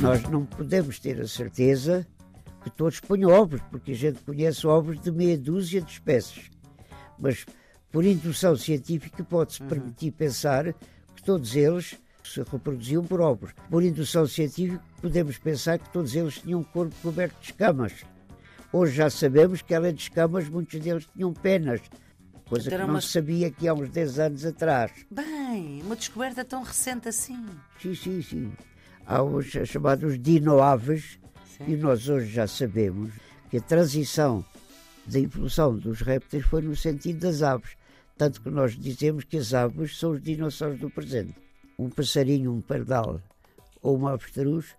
Nós não podemos ter a certeza que todos ponham ovos, porque a gente conhece ovos de meia dúzia de espécies. Mas, por indução científica, pode-se uhum. permitir pensar que todos eles se reproduziam por ovos. Por indução científica, podemos pensar que todos eles tinham um corpo coberto de escamas. Hoje já sabemos que além de escamas, muitos deles tinham penas, coisa então que não uma... se sabia aqui há uns 10 anos atrás. Bem, uma descoberta tão recente assim. Sim, sim, sim. Há os chamados dinoaves, e nós hoje já sabemos que a transição da evolução dos répteis foi no sentido das aves. Tanto que nós dizemos que as aves são os dinossauros do presente. Um passarinho, um pardal ou uma avestruz,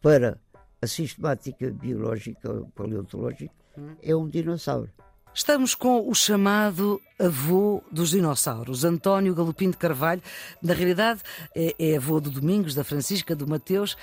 para a sistemática biológica paleontológica, hum. é um dinossauro. Estamos com o chamado avô dos dinossauros, António Galopim de Carvalho. Na realidade, é, é avô do Domingos, da Francisca, do Mateus.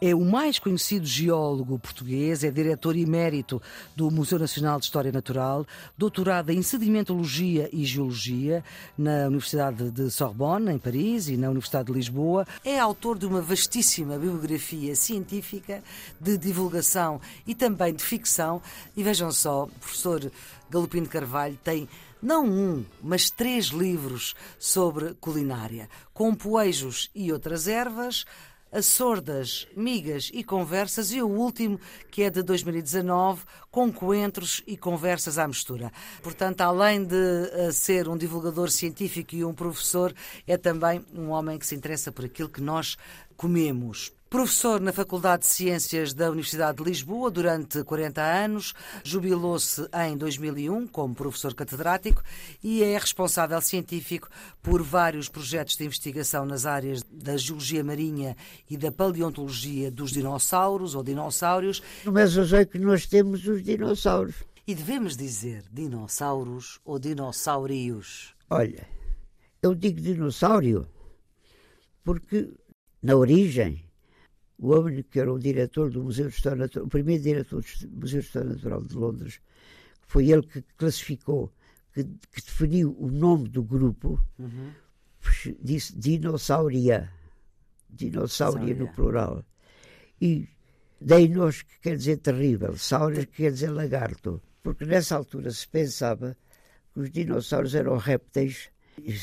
É o mais conhecido geólogo português, é diretor emérito do Museu Nacional de História Natural, doutorado em sedimentologia e geologia na Universidade de Sorbonne, em Paris, e na Universidade de Lisboa. É autor de uma vastíssima bibliografia científica de divulgação e também de ficção. E vejam só, o professor Galopim de Carvalho tem não um, mas três livros sobre culinária, com poejos e outras ervas, as sordas, migas e conversas e o último, que é de 2019, com coentros e conversas à mistura. Portanto, além de uh, ser um divulgador científico e um professor, é também um homem que se interessa por aquilo que nós comemos. Professor na Faculdade de Ciências da Universidade de Lisboa durante 40 anos, jubilou-se em 2001 como professor catedrático e é responsável científico por vários projetos de investigação nas áreas da geologia marinha e da paleontologia dos dinossauros ou dinossauros. Mas eu sei que nós temos os dinossauros. E devemos dizer dinossauros ou dinossaurios? Olha, eu digo dinossauro porque na origem o homem que era o diretor do Museu de História Natural, o primeiro diretor do Museu de História Natural de Londres, foi ele que classificou, que, que definiu o nome do grupo, uhum. disse dinossauria, dinossauria no plural. E deinos, que quer dizer terrível, saurias, que quer dizer lagarto, porque nessa altura se pensava que os dinossauros eram répteis,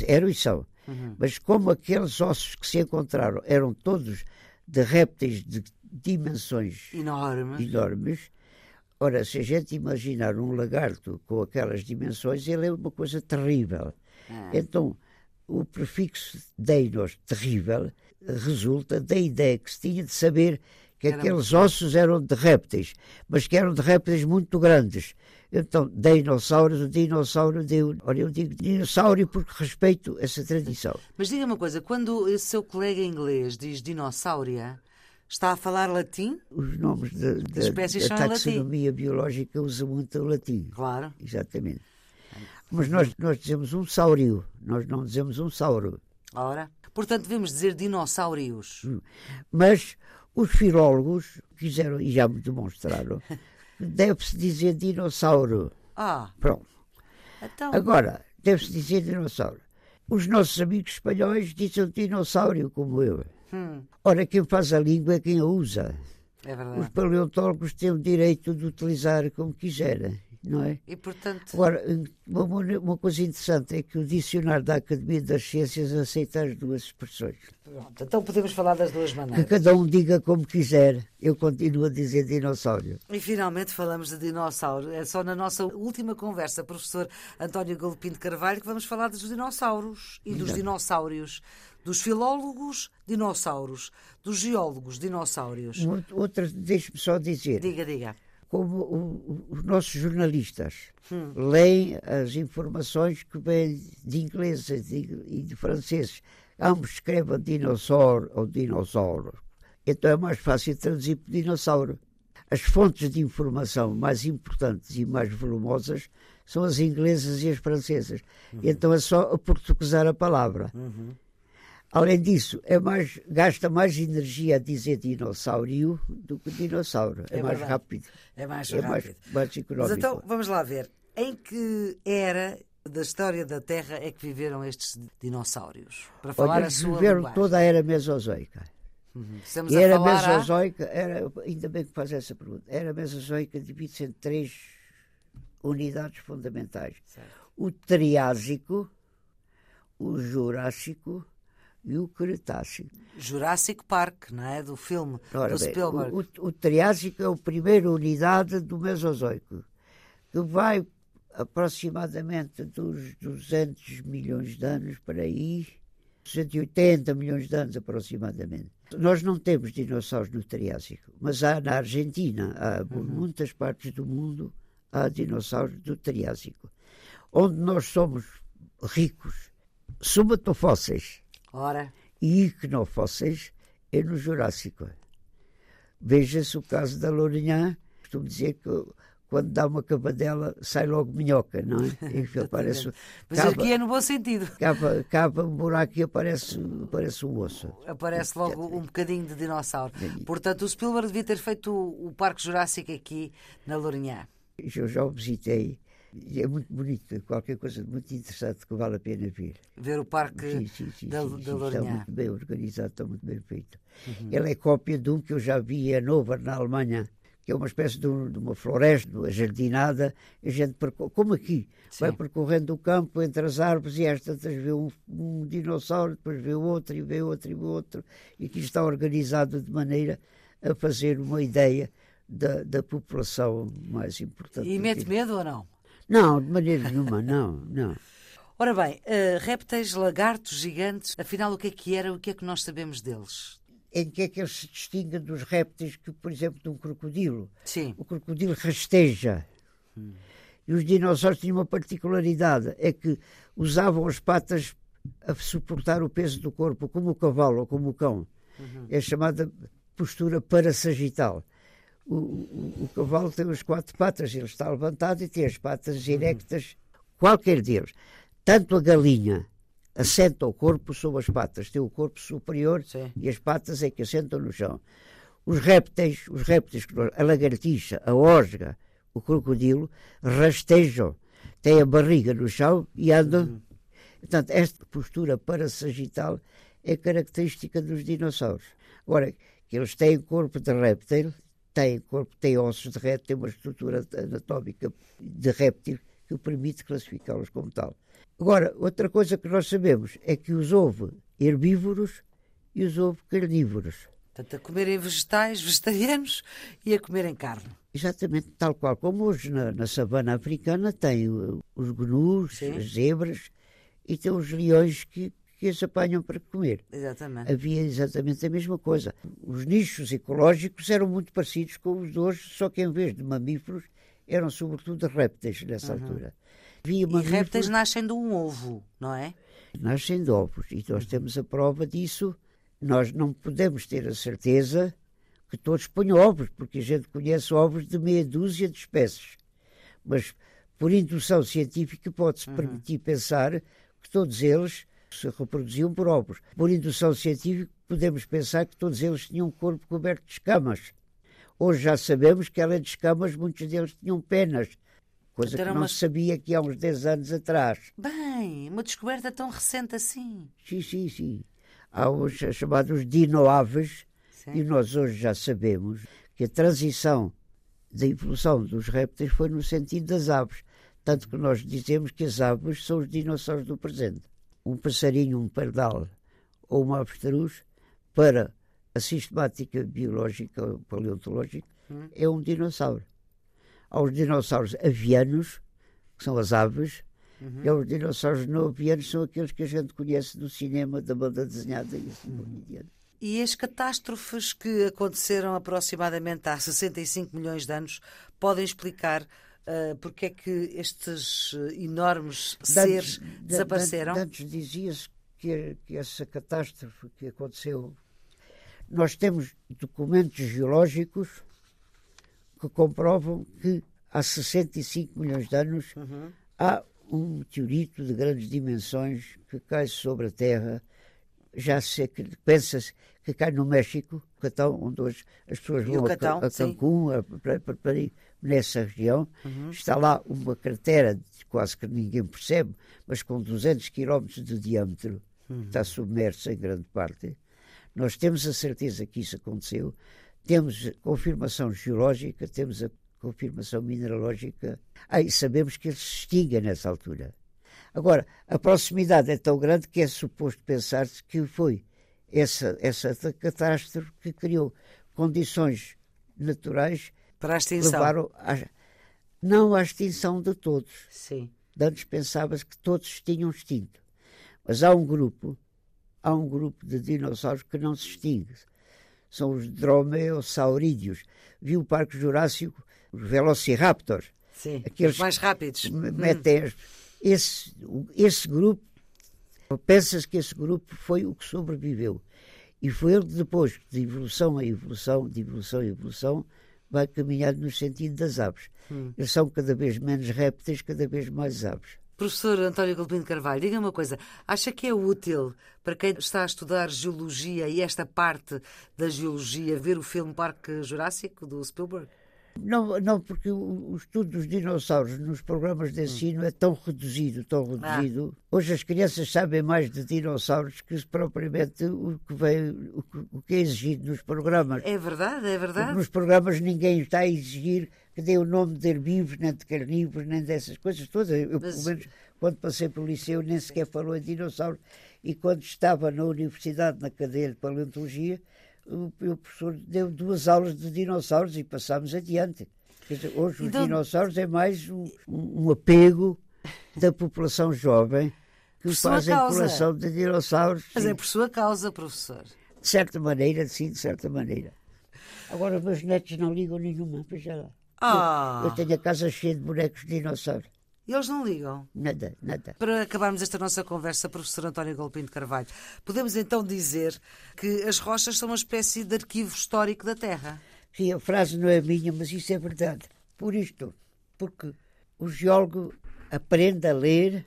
eram e são, uhum. mas como aqueles ossos que se encontraram eram todos de répteis de dimensões Enorme. enormes. Ora, se a gente imaginar um lagarto com aquelas dimensões, ele é uma coisa terrível. Ah. Então, o prefixo deinos, terrível, resulta da ideia que se tinha de saber que Era aqueles ossos eram de répteis, mas que eram de répteis muito grandes. Então, dinossauros, o dinossauro deu. Olha, eu digo dinossauro porque respeito essa tradição. Mas diga uma coisa: quando esse seu colega inglês diz dinossauria, está a falar latim? Os nomes da, da, da taxonomia biológica usam muito o latim. Claro. Exatamente. Mas nós, nós dizemos um saurio, nós não dizemos um sauro. Ora, portanto devemos dizer dinossauros. Hum. Mas os filólogos quiseram, e já me demonstraram, deve-se dizer dinossauro. Ah. Pronto. Então... Agora, deve-se dizer dinossauro. Os nossos amigos espanhóis dizem dinossauro, como eu. Hum. Ora, quem faz a língua é quem a usa. É verdade. Os paleontólogos têm o direito de utilizar como quiserem não é? E portanto. Agora, uma, uma, coisa interessante é que o dicionário da Academia das Ciências aceita as duas expressões. Pronto, então podemos falar das duas maneiras. Que cada um diga como quiser. Eu continuo a dizer dinossauro. E finalmente falamos de dinossauro. É só na nossa última conversa, professor António Galopim de Carvalho, que vamos falar dos dinossauros e dos dinossauros dos filólogos, dinossauros, dos geólogos, dinossauros. Outra, deixe-me só dizer. Diga, diga como o, os nossos jornalistas hum. leem as informações que vêm de ingleses e de, de franceses. Ambos escrevem dinossauro ou dinossauro. Então é mais fácil traduzir por dinossauro. As fontes de informação mais importantes e mais volumosas são as inglesas e as francesas. Uhum. Então é só portuguesar a palavra. Uhum. Além disso, é mais, gasta mais energia a dizer dinossauro do que dinossauro. É, é mais rápido. É mais é rápido. Mais, mais económico. Mas então, vamos lá ver. Em que era da história da Terra é que viveram estes dinossauros? Para falar Olha, a sua viveram linguagem. toda a era mesozoica. Uhum. E era mesozoica, era, ainda bem que faz essa pergunta, era mesozoica divide-se em três unidades fundamentais. Certo. O Triásico, o Jurássico e o Cretácico. Jurassic Park, não é? Do filme Ora do bem, Spielberg. o, o- o Triásico é a primeira unidade do Mesozoico, que vai aproximadamente dos 200 milhões de anos para aí, 180 milhões de anos aproximadamente. Nós não temos dinossauros no Triásico, mas há na Argentina, há por muitas partes do mundo, há dinossauros do Triásico. Onde nós somos ricos, somatofósseis, Ora, e ignofósseis é no Jurássico. Veja-se o caso da Lourinhã, costumo dizer que quando dá uma cavadela sai logo minhoca, não é? E aparece, mas cava, aqui é no bom sentido. cava, cava um buraco e aparece, aparece um osso. Aparece logo um bocadinho de dinossauro. Portanto, o Spielberg devia ter feito o, o Parque Jurássico aqui na Lourinhã. Eu já o visitei e é muito bonito, qualquer coisa muito interessante que vale a pena ver. Ver o Parque Sim, sim, sim, da, sim, da está muito bem organizado, está muito bem feito. Ele é cópia de um que eu já vi em Hannover, na Alemanha, que é uma espécie de, um- de uma floresta, uma jardinada, a gente, como aqui, vai Sim. percorrendo o campo entre as árvores e às tantas vê um, um dinossauro, depois vê outro, e vê outro, e vê outro, e que está organizado de maneira a fazer uma ideia da, da população mais importante. E mete medo ou não? Não, de maneira nenhuma, não, não. Ora bem, eh, répteis, lagartos, gigantes, afinal o que é que era, o que é que nós sabemos deles? Em que é que eles se distinguem dos répteis que, por exemplo, de um crocodilo? Sim, O crocodilo rasteja. E os dinossauros tinham uma particularidade, é que usavam as patas a suportar o peso do corpo, como o cavalo ou como o cão. É chamada postura parasagital. O, o, cavalo tem as quatro patas, ele está levantado e tem as patas erectas, qualquer deles. Tanto a galinha assenta o corpo sobre as patas, tem o corpo superior Sim. e as patas é que assentam no chão. Os répteis, os répteis, a lagartixa, a osga, o crocodilo, rastejam, têm a barriga no chão e andam. Portanto, esta postura parasagital é característica dos dinossauros. Agora, que eles têm corpo de réptil, têm corpo, têm ossos de réptil, têm uma estrutura anatómica de réptil que o permite classificá-los como tal. Agora, outra coisa que nós sabemos é que os houve herbívoros e os houve carnívoros. portanto, a comerem vegetais, vegetarianos e a comerem carne. Exatamente tal qual como hoje na, na savana africana tem uh, os gnus, Sim. as zebras e tem os leões que, que as apanham para comer. Exatamente. Havia exatamente a mesma coisa. Os nichos ecológicos eram muito parecidos com os de hoje, só que em vez de mamíferos eram sobretudo répteis nessa altura. Havia E répteis nascem de um ovo, não é? nascem de ovos e nós temos a prova disso. Nós não podemos ter a certeza que todos ponham ovos, porque a gente conhece ovos de meia dúzia de espécies. Mas, por indução científica, pode-se permitir pensar que todos eles se reproduziam por ovos. Por indução científica, podemos pensar que todos eles tinham um corpo coberto de escamas. Hoje já sabemos que, além de escamas, muitos deles tinham penas, coisa Então que não uma- se sabia que há uns 10 anos atrás. Bem, uma descoberta tão recente assim. Sim, sim, sim. Há os chamados dinoaves, e nós hoje já sabemos que a transição da evolução dos répteis foi no sentido das aves. Tanto que nós dizemos que as aves são os dinossauros do presente. Um passarinho, um pardal ou uma avestruz, para a sistemática biológica ou paleontológica, é um dinossauro. Há os dinossauros avianos, que são as aves, e os dinossauros não avianos são aqueles que a gente conhece do cinema, da banda desenhada e assim por diante. E as catástrofes que aconteceram aproximadamente há 65 milhões de anos podem explicar ah, porque é que estes eh, enormes seres De antes- de- desapareceram? de- de Antes dizia-se que, que essa catástrofe que aconteceu. Nós temos documentos geológicos que comprovam que há 65 milhões de anos Uhum. há um meteorito de grandes dimensões que cai sobre a Terra. Já se pensa-se que cai no México, Catão, onde hoje as pessoas E vão a, Catão, Ca- a sim. Cancún a- para, nessa região. Uhum. Está lá uma cratera, quase que ninguém percebe, mas com 200 quilómetros de diâmetro, uhum. está submersa em grande parte. Nós temos a certeza que isso aconteceu, temos confirmação geológica, temos a confirmação mineralógica, ah, e sabemos que ele se extingue nessa altura. Agora, a proximidade é tão grande que é suposto pensar-se que foi essa, essa catástrofe que criou condições naturais para a extinção. levaram a, não à extinção de todos. Sim. Antes pensava-se que todos tinham extinto. Mas há um grupo, há um grupo de dinossauros que não se extingue. São os dromeosaurídeos. Vi o Parque Jurássico, os Velociraptors. Sim, aqueles mais rápidos. Metem, hum. Esse, esse grupo, pensa-se que esse grupo foi o que sobreviveu. E foi ele que depois, de evolução a evolução, de evolução a evolução, vai caminhar no sentido das aves. Hum. Eles são cada vez menos répteis, cada vez mais aves. Professor António Galpino Carvalho, diga uma coisa. Acha que é útil para quem está a estudar geologia e esta parte da geologia ver o filme Parque Jurássico do Spielberg? Não, não, porque o, estudo dos dinossauros nos programas de ensino é tão reduzido, tão ah. reduzido. Ah. Hoje as crianças sabem mais de dinossauros que propriamente o que, vem, o, o que é exigido nos programas. É verdade, é verdade. Porque nos programas ninguém está a exigir que dê o nome de herbívoros, nem de carnívoros, nem dessas coisas todas. Eu, Mas... pelo menos, quando passei pelo liceu, nem sequer falou em dinossauros. E quando estava na universidade, na cadeia de paleontologia, o, o professor deu duas aulas de dinossauros e passámos adiante. Dizer, hoje então... os dinossauros é mais um, um, apego da população jovem que por faz a coleção de dinossauros. Mas sim. é por sua causa, professor. De certa maneira, sim, de certa maneira. Agora, meus netos não ligam nenhuma, veja lá. Ah. Eu, eu tenho a casa cheia de bonecos de dinossauro. E eles não ligam? Nada, nada. Para acabarmos esta nossa conversa, professor António Golpinho de Carvalho, podemos então dizer que as rochas são uma espécie de arquivo histórico da Terra? Sim, a frase não é minha, mas isso é verdade. Por isto, porque o geólogo aprende a ler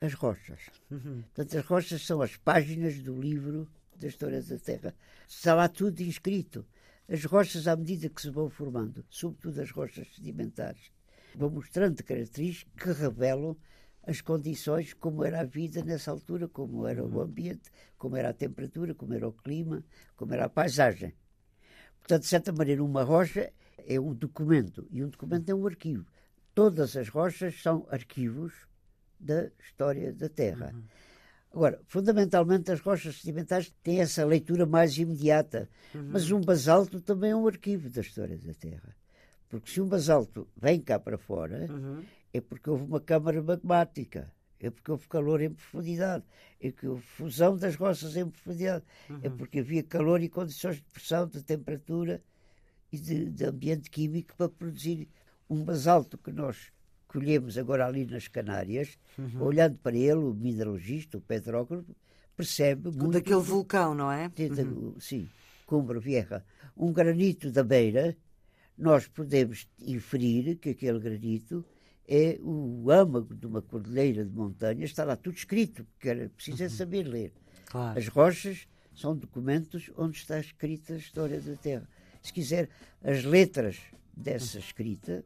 as rochas. Uhum. Portanto, as rochas são as páginas do livro da história da Terra. Está lá tudo inscrito. As rochas, à medida que se vão formando, sobretudo as rochas sedimentares, vão mostrando características que revelam as condições, como era a vida nessa altura, como era o ambiente, como era a temperatura, como era o clima, como era a paisagem. Portanto, de certa maneira, uma rocha é um documento e um documento é um arquivo. Todas as rochas são arquivos da história da Terra. Uhum. Agora, fundamentalmente, as rochas sedimentares têm essa leitura mais imediata, uhum. mas um basalto também é um arquivo da história da Terra. Porque se um basalto vem cá para fora, uhum. é porque houve uma câmara magmática, é porque houve calor em profundidade, é que houve fusão das rochas em profundidade, é uhum. é porque havia calor e condições de pressão, de temperatura e de, de ambiente químico para produzir um basalto que nós colhemos agora ali nas Canárias, uhum. olhando para ele, o mineralogista, o petrógrafo, percebe muito... Daquele vulcão, não é? uhum. Sim, Cumbra Vieja. Um granito da beira nós podemos inferir que aquele granito é o âmago de uma cordilheira de montanhas, está lá tudo escrito, porque era preciso é uhum. saber ler. Claro. As rochas são documentos onde está escrita a história da Terra. Se quiser, as letras dessa escrita,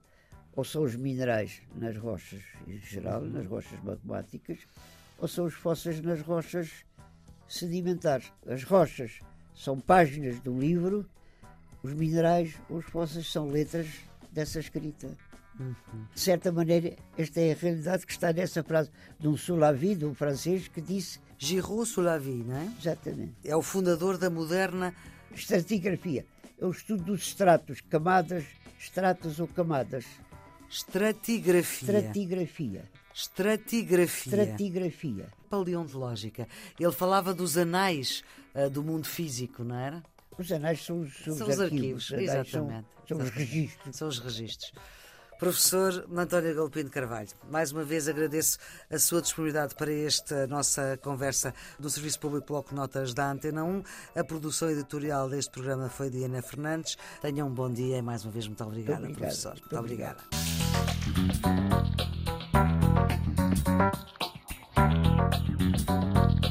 ou são os minerais nas rochas em geral, uhum. nas rochas magmáticas, ou são os fósseis nas rochas sedimentares. As rochas são páginas do livro os minerais, os fósseis são letras dessa escrita. Uhum. De certa maneira, esta é a realidade que está nessa frase de um Solavi, de um francês, que disse. Giraud Solavi, não é? Exatamente. É o fundador da moderna. Estratigrafia. É o estudo dos estratos, camadas, estratas ou camadas. Estratigrafia. Estratigrafia. Estratigrafia. Estratigrafia. Paleontológica. Ele falava dos anais uh, do mundo físico, não era? Os anais são os, são, são os arquivos, arquivos exatamente. São, são os registros. São os registros. Professor António Galopim de Carvalho, mais uma vez agradeço a sua disponibilidade para esta nossa conversa do Serviço Público Bloco Notas da Antena 1. A produção editorial deste programa foi de Ana Fernandes. Tenha um bom dia e mais uma vez muito obrigada, obrigado, professor. Muito, muito obrigada. obrigada.